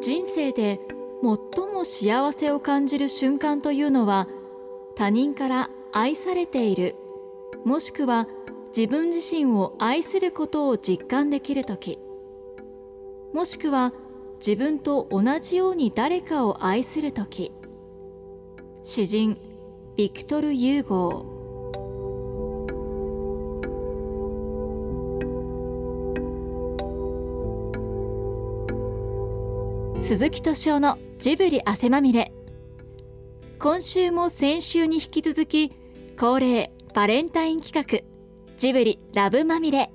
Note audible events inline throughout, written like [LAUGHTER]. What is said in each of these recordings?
人生で最も幸せを感じる瞬間というのは他人から愛されているもしくは自分自身を愛することを実感できる時。もしくは自分と同じように誰かを愛する時。詩人ビクトル・ユーゴー。鈴木敏夫のジブリ汗まみれ。今週も先週に引き続き恒例バレンタイン企画ジブリラブまみれ。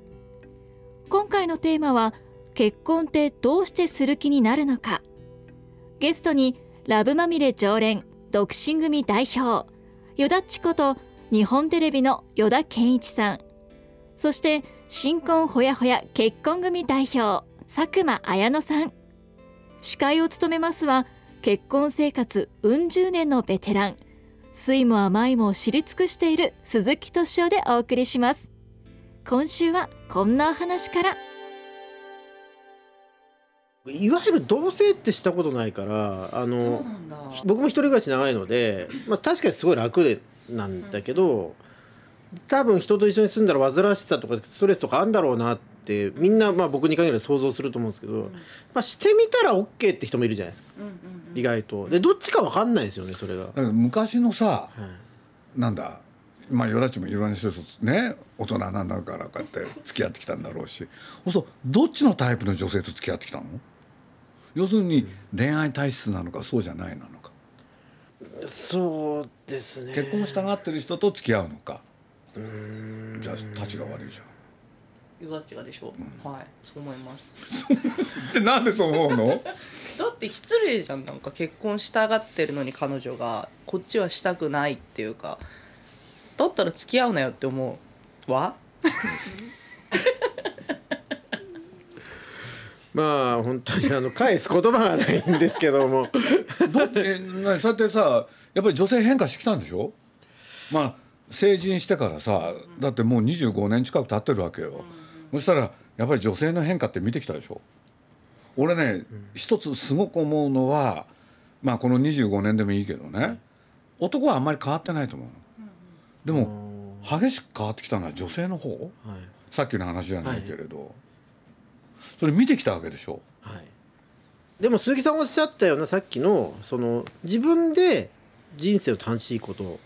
今回のテーマは結婚ってどうしてする気になるのか。ゲストにラブまみれ常連独身組代表よだっちこと日本テレビの依田健一さん。そして新婚ほやほや結婚組代表佐久間綾乃さん。司会を務めますは結婚生活うん十年のベテラン酸も甘いも知り尽くしている鈴木敏夫でお送りします。今週はこんなお話から。いわゆる同棲ってしたことないからあの僕も一人暮らし長いので、まあ、確かにすごい楽でなんだけど、多分人と一緒に住んだら煩わしさとかストレスとかあるんだろうなってみんなまあ僕に限らず想像すると思うんですけど、うん、まあ、してみたら OK って人もいるじゃないですか、うんうんうん、意外と。でどっちか分かんないですよねそれが。昔のさ、はい、なんだまあよだちもいろんな人とね。大人なんだからこうやって付き合ってきたんだろうし。そうどっちのタイプの女性と付き合ってきたの？要するに恋愛体質なのかそうじゃないなのか。そうですね。結婚したがってる人と付き合うのかじゃあ立ちが悪いじゃん。ゆちがでしょ。う、うん、はい。そう思います。[LAUGHS] でなんでそう思うの？[LAUGHS] だって失礼じゃん。なんか結婚したがってるのに彼女がこっちはしたくないっていうかだったら付き合うなよって思うわ。[LAUGHS] まあ本当にあの返す言葉がないんですけども。どってそうやってさやっぱり女性変化してきたんでしょ？まあ成人してからさだってもう25年近く経ってるわけよ、そしたらやっぱり女性の変化って見てきたでしょ。俺ね、一つすごく思うのはまあこの25年でもいいけどね、男はあんまり変わってないと思うの、でも激しく変わってきたのは女性の方、はい、さっきの話じゃないけれど、はいそれ見てきたわけでしょ。はい、でも鈴木さんおっしゃったようなさっきのその自分で人生を楽しいことを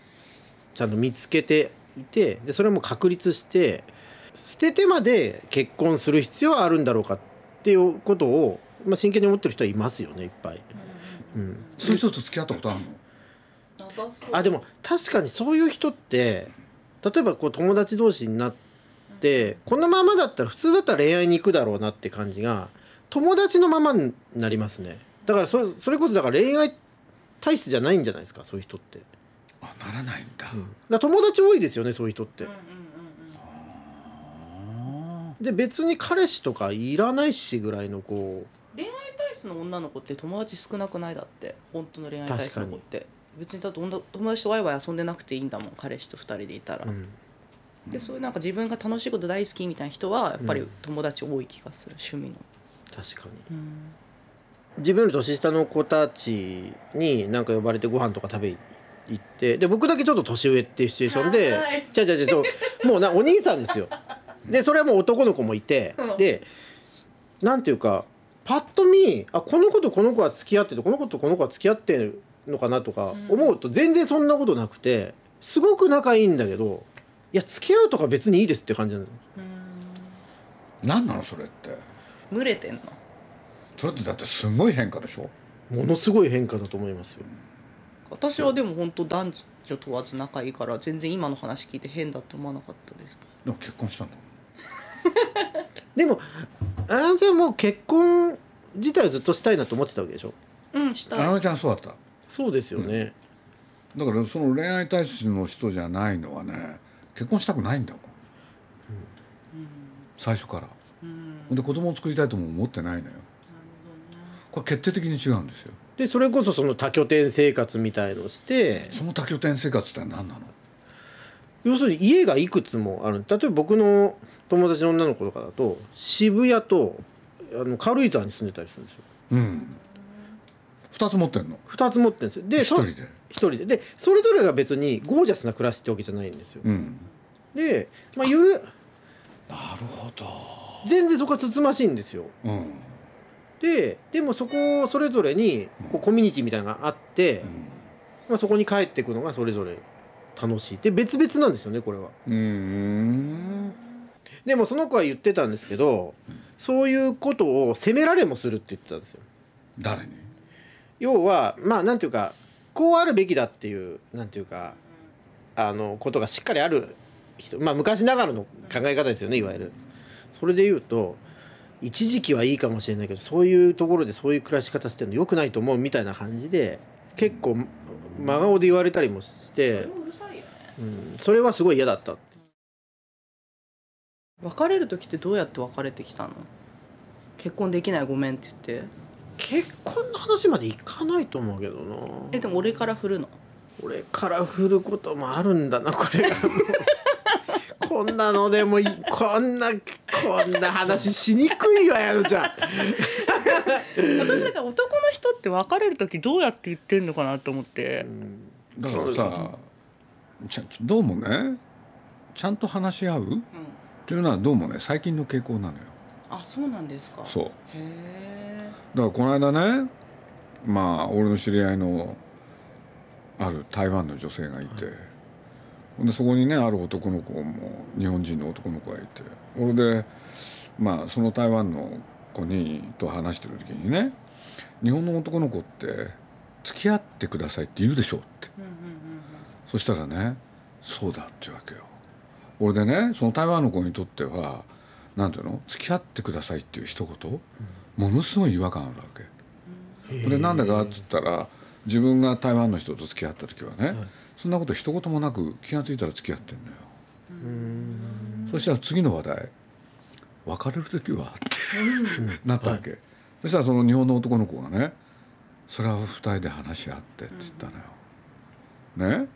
ちゃんと見つけていてでそれも確立して捨ててまで結婚する必要はあるんだろうかっていうことを、まあ、真剣に思ってる人はいますよねいっぱい。うん、そういう人と付き合ったことあるの？あでも確かにそういう人って例えばこう友達同士になってこのままだったら普通だったら恋愛に行くだろうなって感じが友達のままになりますね。だからそそれこそだから恋愛体質じゃないんじゃないですかそういう人って。あならないんだ,、うん、だ友達多いですよねそういう人って、で別に彼氏とかいらないしぐらいのこう。恋愛体質の女の子って友達少なくないだって。本当の恋愛体質の子って。別にだって友達とワイワイ遊んでなくていいんだもん彼氏と2人でいたら、うん。でそういうなんか自分が楽しいこと大好きみたいな人はやっぱり友達多い気がする、趣味の。確かに、うん、自分より年下の子たちになんか呼ばれてご飯とか食べ行ってで僕だけちょっと年上っていうシチュエーションでちゃちゃちゃもうなお兄さんですよ。でそれはもう男の子もいて、でなんていうかパッと見あこの子とこの子は付き合っててこの子とこの子は付き合ってるのかなとか思うと全然そんなことなくてすごく仲いいんだけどいや付き合うとか別にいいですって感じなの。何なのそれって？群れてんの？それってだってすごい変化でしょ？ものすごい変化だと思いますよ私はでも本当男女問わず仲いいから全然今の話聞いて変だと思わなかったです。でも結婚したんだ [LAUGHS] でもあやちゃんもう結婚自体はずっとしたいなと思ってたわけでしょ？うんしたい。あやちゃんそうだった？そうですよね、うん、だからその恋愛体質の人じゃないのはね結婚したくないんだもん、うん、最初から、うん、で子供を作りたいとも思ってないのよ。これ決定的に違うんですよでそれこそその多拠点生活みたいのしてその多拠点生活って何なの？要するに家がいくつもある。例えば僕の友達の女の子とかだと渋谷とあの軽井沢に住んでたりするんですよ。うん、二つ持ってんの？2つ持ってるんですよ。でそ一人で？一人で。でそれぞれが別にゴージャスな暮らしってわけじゃないんですよ。うん。で、まあ、夜なるほど。全然そこはつつましいんですよ。うんででもそこそれぞれにこうコミュニティみたいなのがあって、まあ、そこに帰っていくのがそれぞれ楽しい。で別々なんですよねこれは。でもその子は言ってたんですけどそういうことを責められもするって言ってたんですよ。誰に？要はまあなんていうかこうあるべきだっていうなんていうかあのことがしっかりある人。まあ昔ながらの考え方ですよねいわゆる。それで言うと一時期はいいかもしれないけどそういうところでそういう暮らし方してるの良くないと思うみたいな感じで結構真顔で言われたりもして、もうるさいよねうん、それはすごい嫌だった別れる時ってどうやって別れてきたの？結婚できないごめんって言って。結婚の話までいかないと思うけどな。えでも俺から振るの？俺から振ることもあるんだなこれがこんなのでもいこんなこんな話しにくいわやのちゃん。私だから男の人って別れる時どうやって言ってんのかなと思って。だからさちゃどうもね。ちゃんと話し合う？っていうのはどうもね最近の傾向なのよ。あそうなんですか。そう。へえだからこの間ねまあ俺の知り合いのある台湾の女性がいて、ほんでそこにねある男の子も日本人の男の子がいて俺でまあその台湾の子にと話してる時にね日本の男の子って付き合ってくださいって言うでしょって。うんうんうんそしたらねそうだって言うわけよ。俺でねその台湾の子にとってはなんていうの？付き合ってくださいっていう一言、ものすごい違和感あるわけ。でなんでかっつったら自分が台湾の人と付き合った時はね、そんなこと一言もなく気が付いたら付き合ってんのよそしたら次の話題「別れる時は?」って [LAUGHS] なったわけ、そしたらその日本の男の子がね「それは二人で話し合って」って言ったのよ。ね？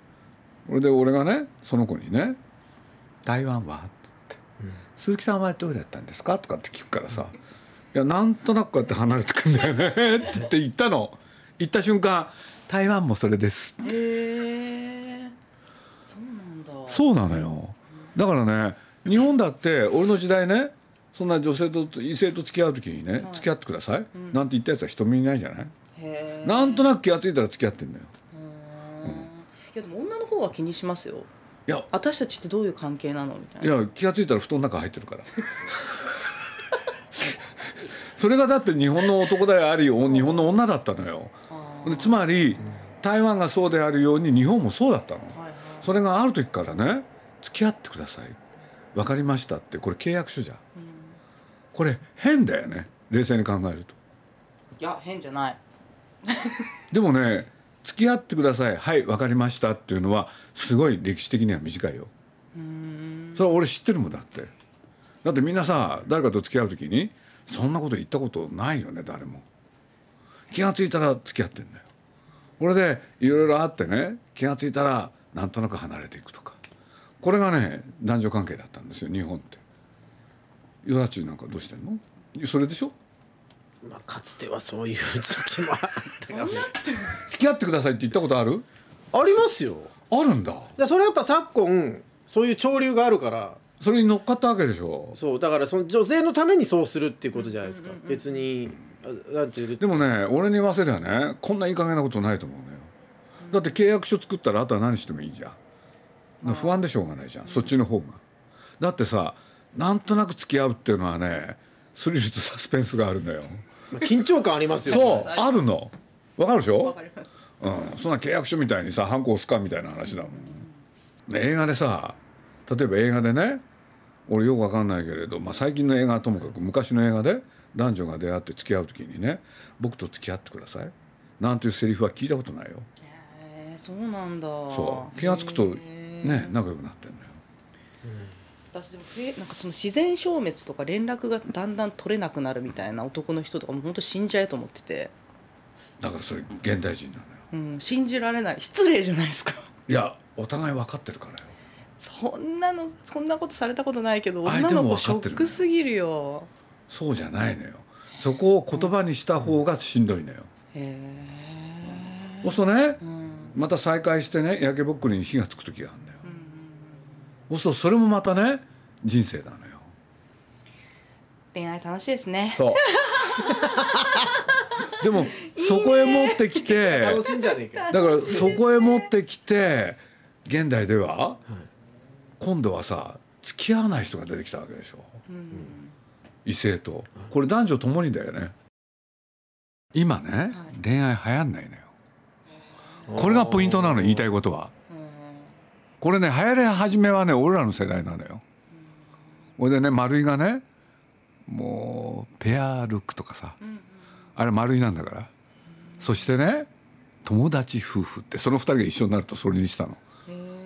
それで俺がねその子にね「台湾は?」っつって「鈴木さんはどうだったんですか?」とかって聞くからさ「いやなんとなくこうやって離れてくんだよね」って言って言ったの。言った瞬間「台湾もそれです」へえそうなんだ。そうなのよ。だからね日本だって俺の時代ねそんな女性と異性と付き合う時にね、付き合ってください、なんて言ったやつは人見いないじゃない、なんとなく気が付いたら付き合ってんのよ。いやでも女の方は気にしますよ。いや。私たちってどういう関係なの？みたいな。いや気が付いたら布団の中入ってるから。[LAUGHS] それがだって日本の男でありお日本の女だったのよ。つまり台湾がそうであるように日本もそうだったの。はいはい。それがある時からね付き合ってください分かりましたってこれ契約書じゃん。これ変だよね。冷静に考えると。いや変じゃない。[LAUGHS] でもね付き合ってください。はい分かりましたっていうのはすごい歴史的には短いよ。それは俺知ってるもんだって。だってみんなさ誰かと付き合う時にそんなこと言ったことないよね誰も。気が付いたら付き合ってんだよ。これでいろいろあってね気が付いたらなんとなく離れていくとかこれがね男女関係だったんですよ日本って。ヨダチなんかどうしてんの？それでしょ？まあ、かつてはそういう時もあったよ付き合ってくださいって言ったことある？ありますよ。あるんだ。でそれやっぱ昨今そういう潮流があるから。それに乗っかったわけでしょ？そうだからその女性のためにそうするっていうことじゃないですか。別にあなんていうでもね俺に言わせりゃねこんないい加減なことないと思うのよ。だって契約書作ったらあとは何してもいいじゃん不安でしょうがないじゃん。そっちの方が。だってさなんとなく付き合うっていうのはねスリルとサスペンスがあるのよ。まあ緊張感ありますよそうあるの。わかるでしょ？わかります。うん、そんな契約書みたいにさハンコ押すかみたいな話だもん、で映画でさ例えば映画でね俺よくわかんないけれど、まあ、最近の映画はともかく昔の映画で男女が出会って付き合う時にね「僕と付き合ってください」なんていうセリフは聞いたことないよ。へえそうなんだ。そう。気が付くとね仲良くなってんのよ。私でもえなんかその自然消滅とか連絡がだんだん取れなくなるみたいな男の人とかも本当死んじゃえと思ってて、だからそれ現代人なのよ。うん、信じられない。失礼じゃないですか。いやお互い分かってるからよ。そんなのそんなことされたことないけど女の子ショックすぎるよ。そうじゃないのよ。そこを言葉にした方がしんどいのよ。へえ。そうするとねうん。また再会してね焼けぼっくりに火がつく時があるそうするとそれもまたね人生なのよ。恋愛楽しいですね。そう。でもそこへ持ってきて楽しいんじゃねえかだからそこへ持ってきて現代では今度はさ付き合わない人が出てきたわけでしょ。異性と。これ男女ともにだよね。今ね恋愛流行んないのよ。これがポイントなの言いたいことはこれね流行り始めはね俺らの世代なのよ。ほいでね丸井がねもうペアルックとかさあれ丸井なんだから。そしてね友達夫婦ってその二人が一緒になるとそれにしたの。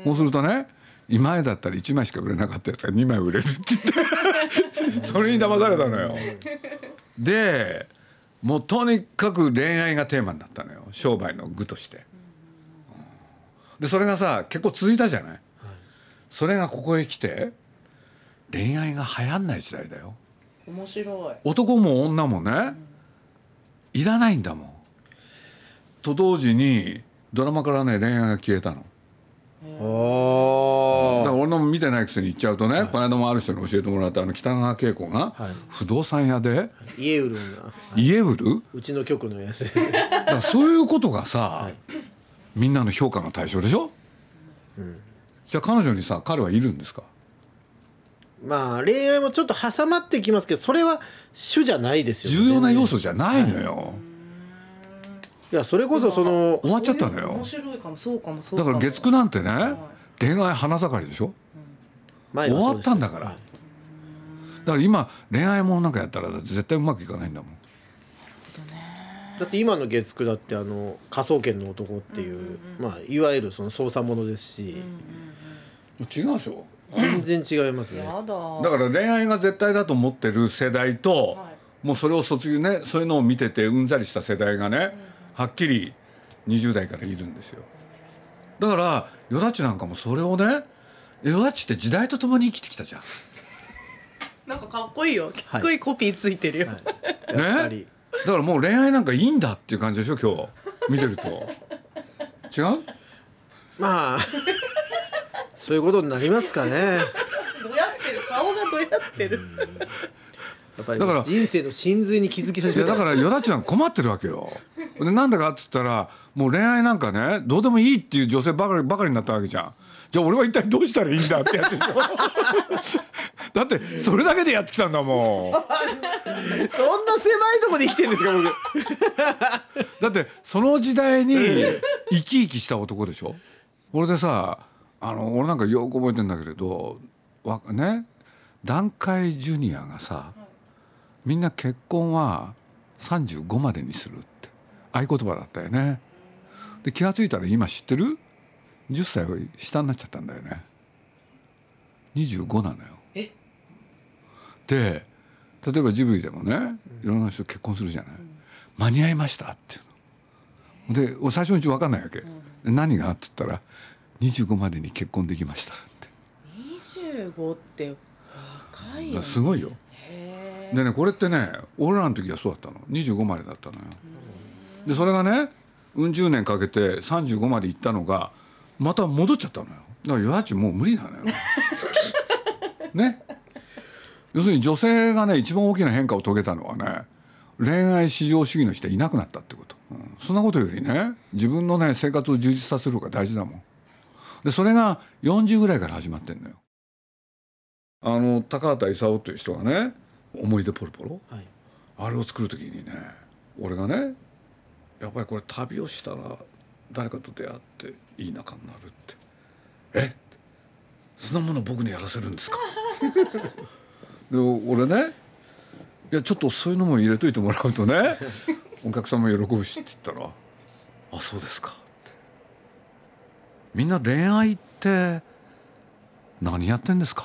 そうするとね今だったら1枚しか売れなかったやつが2枚売れるって言って。[LAUGHS] それに騙されたのよ。[LAUGHS] でもうとにかく恋愛がテーマになったのよ。商売の具としてでそれがさ結構続いたじゃない？それがここへ来て恋愛が流行んない時代だよ。面白い。男も女もねいらないんだもん。と同時にドラマからね恋愛が消えたの。おだから俺の見てないくせに言っちゃうとね、この間もある人に教えてもらったあの北川景子がはい。不動産屋で家売るんだ。家売る？うちの局のやつ。[LAUGHS] だそういうことがさ、みんなの評価の対象でしょ、じゃあ彼女にさ彼はいるんですか？まあ恋愛もちょっと挟まってきますけどそれは主じゃないですよね。重要な要素じゃないのよ、いやそれこそその終わっちゃったのよ。面白いかもそうかもそうだかも。から月9なんてね、恋愛花盛りでしょ？前終わはそうですったんだから、だから今恋愛もなんかやったら絶対うまくいかないんだもんだって今の月9だってあの科捜研の男っていう、まあいわゆるその捜査ものですし、違うでしょ。全然違いますね。やだ。だから恋愛が絶対だと思ってる世代と、はもうそれを卒業ねそういうのを見ててうんざりした世代がね、はっきり20代からいるんですよ。だからよだちなんかもそれをねよだちって時代とともに生きてきたじゃん。なんかかっこいいよ。かっこいいコピーついてるよ、やっぱり、だからもう恋愛なんかいいんだっていう感じでしょ今日。見てると。違う？まあそういうことになりますかね。どうやってる？顔がどうやってる？やっぱりだから人生の真髄に気づき始めた。だからよだちなんか困ってるわけよ。でなんだかっつったらもう恋愛なんかねどうでもいいっていう女性ばかりばかりになったわけじゃんじゃあ俺は一体どうしたらいいんだってやつでしょ。[LAUGHS] だってそれだけでやってきたんだもん。そんな狭いところで生きてるんですか僕。[LAUGHS] だってその時代に生き生きした男でしょ。俺でさあの俺なんかよく覚えてんだけれどわね団塊ジュニアがさみんな結婚は35までにするって。合言葉だったよね。で気が付いたら今知ってる？10歳下になっちゃったんだよね。25なのよ。え？で例えばジブリでもねいろんな人結婚するじゃない、間に合いましたっていうの。で俺最初のうち分かんないわけ、何が？っつったら25までに結婚できました。って。25って若いよ、ね、すごいよ。へでねこれってね俺らの時はそうだったの。25までだったのよ。でそれがねうん十年かけて35まで行ったのがまた戻っちゃったのよ。だからよやちもう無理なのよ。[LAUGHS] ね。要するに女性がね一番大きな変化を遂げたのはね恋愛至上主義の人はいなくなったってこと、うん。そんなことよりね自分のね生活を充実させる方が大事だもん。でそれが40ぐらいから始まってんのよ。あの高畑勲という人がね「思い出ポロポロ」はい。あれを作る時にね俺がねやっぱりこれ旅をしたら誰かと出会っていい仲になるって「え？そんなもの僕にやらせるんですか? [LAUGHS]」で俺ね「いやちょっとそういうのも入れといてもらうとねお客さんも喜ぶし」って言ったら「あそうですか」って。みんな恋愛って何やってんですか？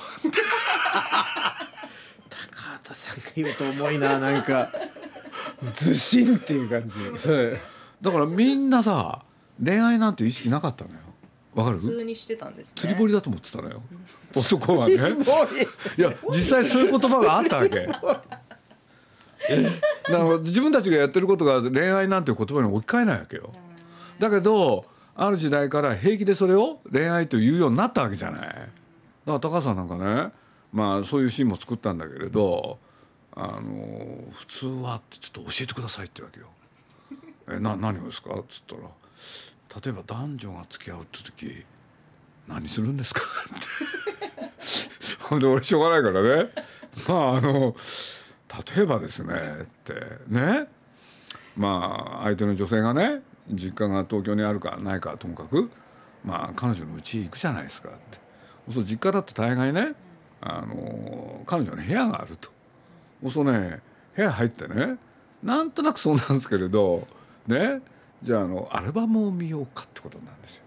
高畑さんが言うと重いななんか。[LAUGHS] ずしんっていう感じ。[LAUGHS] はいだからみんなさ恋愛なんて意識なかったのよ。わかる？普通にしてたんですね。釣り堀だと思ってたのよ。男はね。いや実際そういう言葉があったわけ。だから自分たちがやってることが恋愛なんていう言葉に置き換えないわけよ。だけどある時代から平気でそれを恋愛というようになったわけじゃない。だから高橋さんなんかねまあそういうシーンも作ったんだけれどあの普通はってちょっと教えてくださいってわけよ。えな何をですか？っつったら例えば男女が付き合うって時何するんですか？っ [LAUGHS] てほんで俺しょうがないからね。まああの例えばですねってね？まあ相手の女性がね実家が東京にあるかないかともかくまあ彼女の家行くじゃないですかって。そう実家だと大概ねあの彼女の部屋があると。そうね部屋入ってねなんとなくそうなんですけれどね？じゃああのアルバムを見ようかってことなんですよ。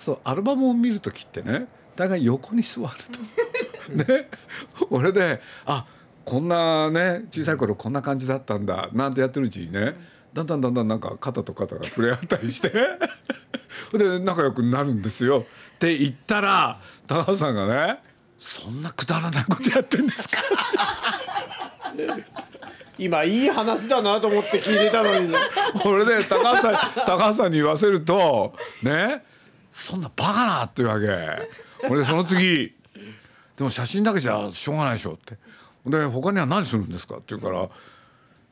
そうアルバムを見る時ってね大概横に座ると。[LAUGHS] ね俺であこんなね小さい頃こんな感じだったんだなんてやってるうちにねだんだんだんだんなんか肩と肩が触れ合ったりして [LAUGHS] で仲良くなるんですよって言ったら高橋さんがね「そんなくだらないことやってんですか?」今いい話だなと思って聞いてたのに俺で高橋さん高橋さんに言わせるとねそんなバカなっていうわけ。俺その次でも写真だけじゃしょうがないでしょって。で他には何するんですかって言うから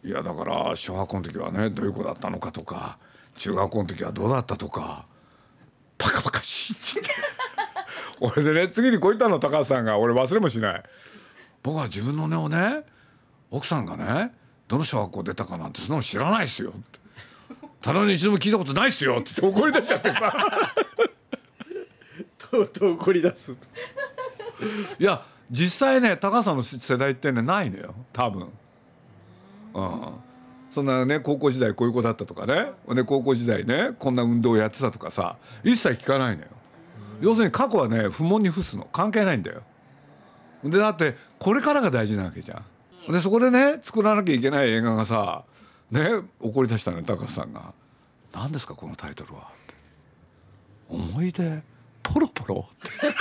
いやだから小学校の時はねどういう子だったのかとか中学校の時はどうだったとかバカバカしいって言って。俺でね次にこう言ったの高橋さんが。俺忘れもしない。僕は自分の根をね奥さんがねどの小学校出たかなんてそんなの知らないっすよってただに一度も聞いたことないっすよって怒り出しちゃってさ。[LAUGHS] とうとう怒り出す。[LAUGHS] いや実際ね高さんの世代ってねないのよ。多分。うん。そんなね高校時代こういう子だったとかね。で高校時代ねこんな運動をやってたとかさ一切聞かないのよ。要するに過去はね不問に付すの。関係ないんだよ。でだってこれからが大事なわけじゃんでそこでね作らなきゃいけない映画がさね怒り出したね高橋さんが「何ですかこのタイトルは」って「思い出ポロポロ」って。[LAUGHS]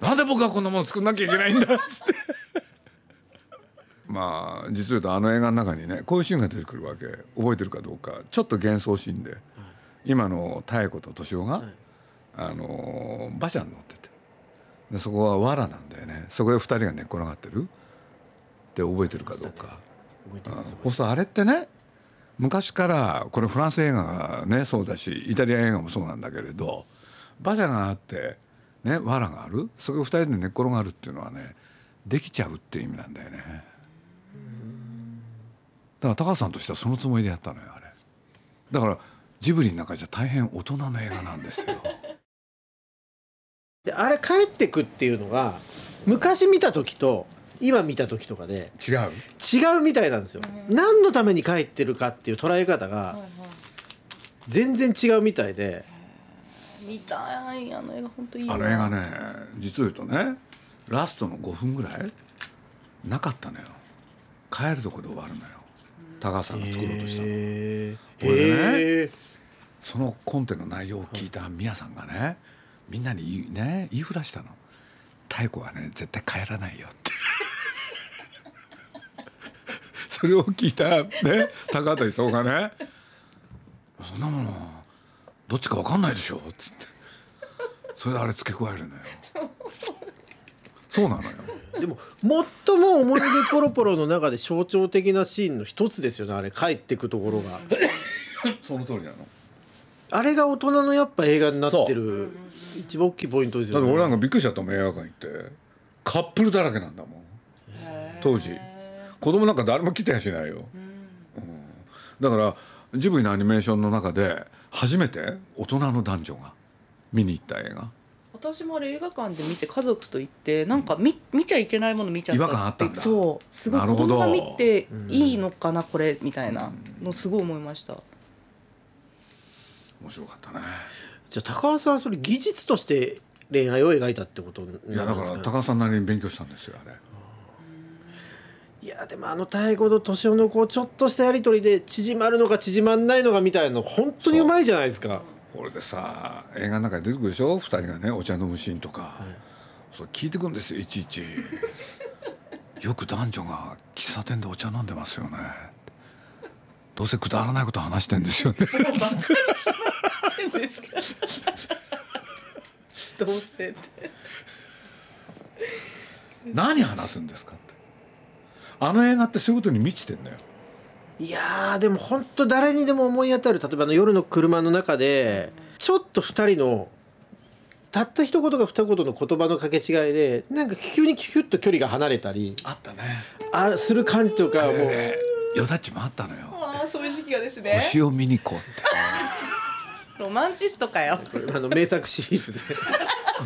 なんで僕がこんなもの作んなきゃいけないんだっつって。まあ実を言うとあの映画の中にねこういうシーンが出てくるわけ。覚えてるかどうか。ちょっと幻想シーンで、今の妙子と敏夫が、あの馬車に乗っててでそこは藁なんだよね。そこで2人が寝っ転がってる。って覚えてるかどうか。そうするとあれってね昔からこれフランス映画がねそうだしイタリア映画もそうなんだけれど馬車があってね藁がある。そこを2人で寝っ転がるっていうのはねできちゃうっていう意味なんだよね。だから高橋さんとしてはそのつもりでやったのよあれ。だからジブリの中じゃ大変大人の映画なんですよであれ帰ってくっていうのが昔見た時と今見た時とかで違う？違うみたいなんですよ、何のために帰ってるかっていう捉え方が全然違うみたいで。見たいあの映画本当いいあの映画ね実を言うとねラストの5分ぐらいなかったのよ。帰るとこで終わるのよ。高橋さんが作ろうとしたの、えねそのコンテの内容を聞いた宮さんがねみんなに言い,、ね、言いふらしたの「妙子はね絶対帰らないよ」って。[LAUGHS] それを聞いたね高畑勲がね「そんなものどっちか分かんないでしょ」っつって。それであれ付け加えるのよ。そうなのよ。でも最も思い出ポロポロの中で象徴的なシーンの一つですよねあれ帰ってくところが。その通りなの。あれが大人のやっぱ映画になってる一番大きいポイントですよね。だって俺なんかびっくりしちゃったもん映画館行って。カップルだらけなんだもん。当時。子供なんか誰も来てやしないよ、うん。だからジブリのアニメーションの中で初めて大人の男女が見に行った映画。私もあれ映画館で見て家族と行ってなんか見見ちゃいけないもの見ちゃった。違和感あったんだ。そう。すごいなるほど。子供が見ていいのかなこれみたいなのすごい思いました。面白かったねじゃあ高橋さんはそれ技術として恋愛を描いたってことにいやだから高橋さんなりに勉強したんですよあれ。いやでもあの太鼓と年男のこうちょっとしたやり取りで縮まるのか縮まんないのかみたいなの本当にうまいじゃないですか。これでさ映画の中に出てくるでしょ？2人がねお茶飲むシーンとか、それ聞いてくるんですよいちいち。よく男女が喫茶店でお茶飲んでますよねどうせくだらないこと話してんですよね。[LAUGHS] どうせって。何話すんですかって。あの映画ってそういうことに満ちてんだよ。いやーでも本当誰にでも思い当たる。例えばあの夜の車の中でちょっと2人のたった一言か二言の言葉の掛け違いでなんか急にキュッと距離が離れたりあったね。あする感じとかもう、ねよだっちもあったのよああそういう時期がですね。星を見に行こうって。ロマンチストかよ。これあの名作シリーズで。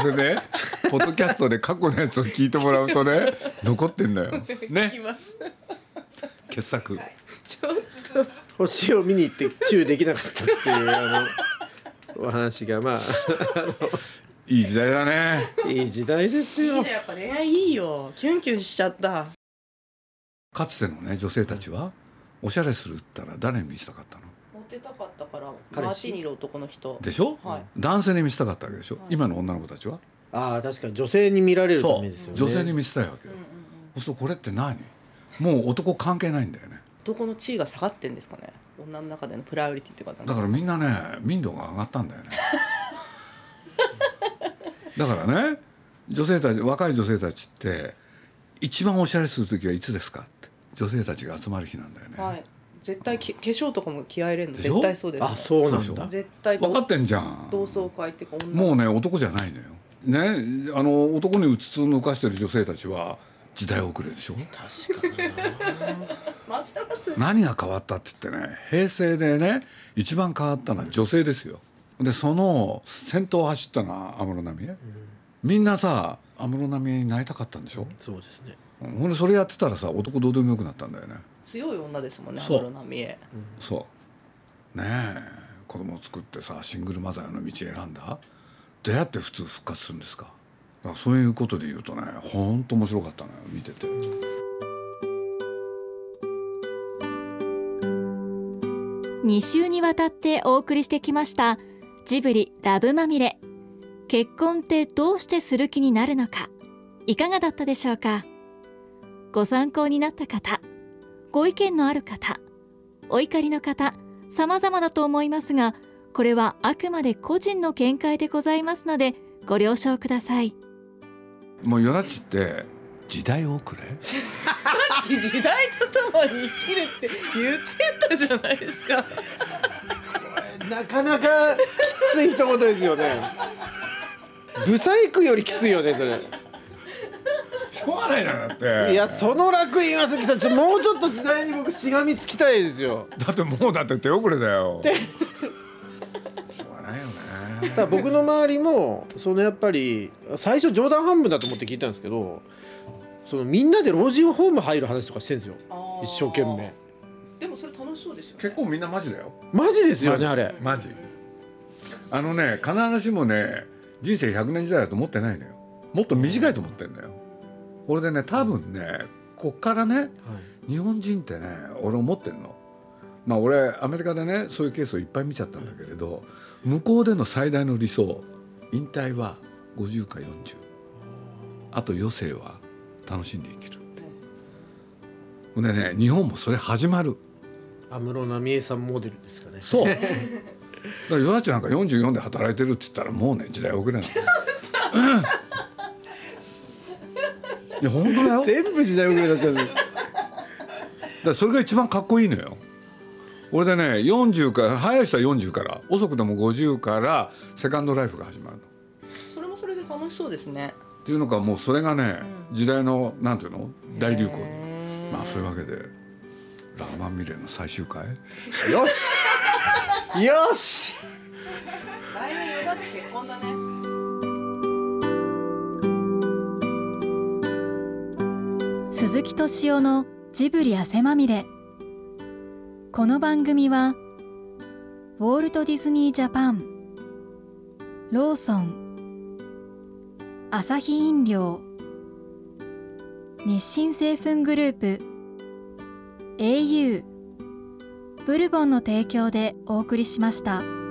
これねポッドキャストで過去のやつを聞いてもらうとね残ってんだよ。ね。ます。傑作。ちょっと。星を見に行ってチューできなかったっていうあのお話がまあ [LAUGHS] いい時代だね。いい時代ですよ。いやっぱ恋愛いいよ。キュンキュンしちゃった。かつてのね女性たちは？おしゃれするったら誰に見せたかったの？モテたかったから彼氏？街にいる男の人。でしょ、はい。男性に見せたかったわけでしょ、はい。今の女の子たちは？ああ確かに女性に見られるためですよね。女性に見せたいわけよ、うんうんうん。そうするとこれって何？もう男関係ないんだよね。男の地位が下がってんですかね？女の中でのプライオリティっていうだからみんなね民度が上がったんだよね。[LAUGHS] だからね女性たち若い女性たちって一番おしゃれする時はいつですかって女性たちが集まる日なんだよね、はい。絶対き化粧とかも気合い入れるの。でしょ？絶対そうです、ね、あそうなんだ。そうでしょ？絶対分かってんじゃん。同窓会っていうか女もうね男じゃないのよ。ね？あの男にうつつを抜かしてる女性たちは時代遅れでしょ？確かにますます。何が変わったって言ってね平成でね一番変わったのは女性ですよ。でその先頭を走ったのは安室奈美恵、みんなさ安室奈美恵になりたかったんでしょ？そうですねほんでそれやってたらさ男どうでもよくなったんだよね。強い女ですもんね安そう。室奈美恵。そう。ねえ。子供を作ってさシングルマザーの道選んだ？どうやって普通復活するんですか？だからそういうことで言うとねほんと面白かったのよ見てて。2週にわたってお送りしてきましたジブリラブまみれ。結婚ってどうしてする気になるのか。いかがだったでしょうか？ご参考になった方ご意見のある方お怒りの方様々だと思いますがこれはあくまで個人の見解でございますのでご了承ください。もうヨナッチって時代遅れ？[LAUGHS] 時代とともに生きるって言ってたじゃないですか。なかなかきつい一言ですよね。ブサイクよりきついよねそれしょうがないなだって。いやその楽園は好きさちょもうちょっと時代に僕しがみつきたいですよ。だってもうだって手遅れだよ。しょうがないよね。ただ僕の周りもそのやっぱり最初冗談半分だと思って聞いたんですけどそのみんなで老人ホーム入る話とかしてんですよ。一生懸命。でもそれ楽しそうですよね。結構みんなマジだよ。マジですよねマジ。あれ。マジ。あのね必ずしもね人生100年時代だと思ってないのよ。もっと短いと思ってんだよ。これでね多分ねこっからね日本人ってね俺思ってんの。まあ俺アメリカでねそういうケースをいっぱい見ちゃったんだけれど向こうでの最大の理想引退は50か40あと余生は楽しんで生きるほん。でね日本もそれ始まる。安室奈美恵さんモデルですかね。そう。[LAUGHS] だからヨナちなんか44で働いてるって言ったらもうね時代遅れなのいや本当だよ。全部時代遅れになっちゃう。だそれが一番かっこいいのよ。俺でね40から早い人は40から遅くても50からセカンドライフが始まるの。それもそれで楽しそうですね。っていうのかもうそれがね、時代のなんていうの？大流行。へーまあそういうわけで「ラーマンミレー」の最終回。よし！よし！来年よだち結婚だね鈴木敏夫のジブリ汗まみれこの番組はウォールト・ディズニー・ジャパンローソンアサヒ飲料日清製粉グループ au ブルボンの提供でお送りしました。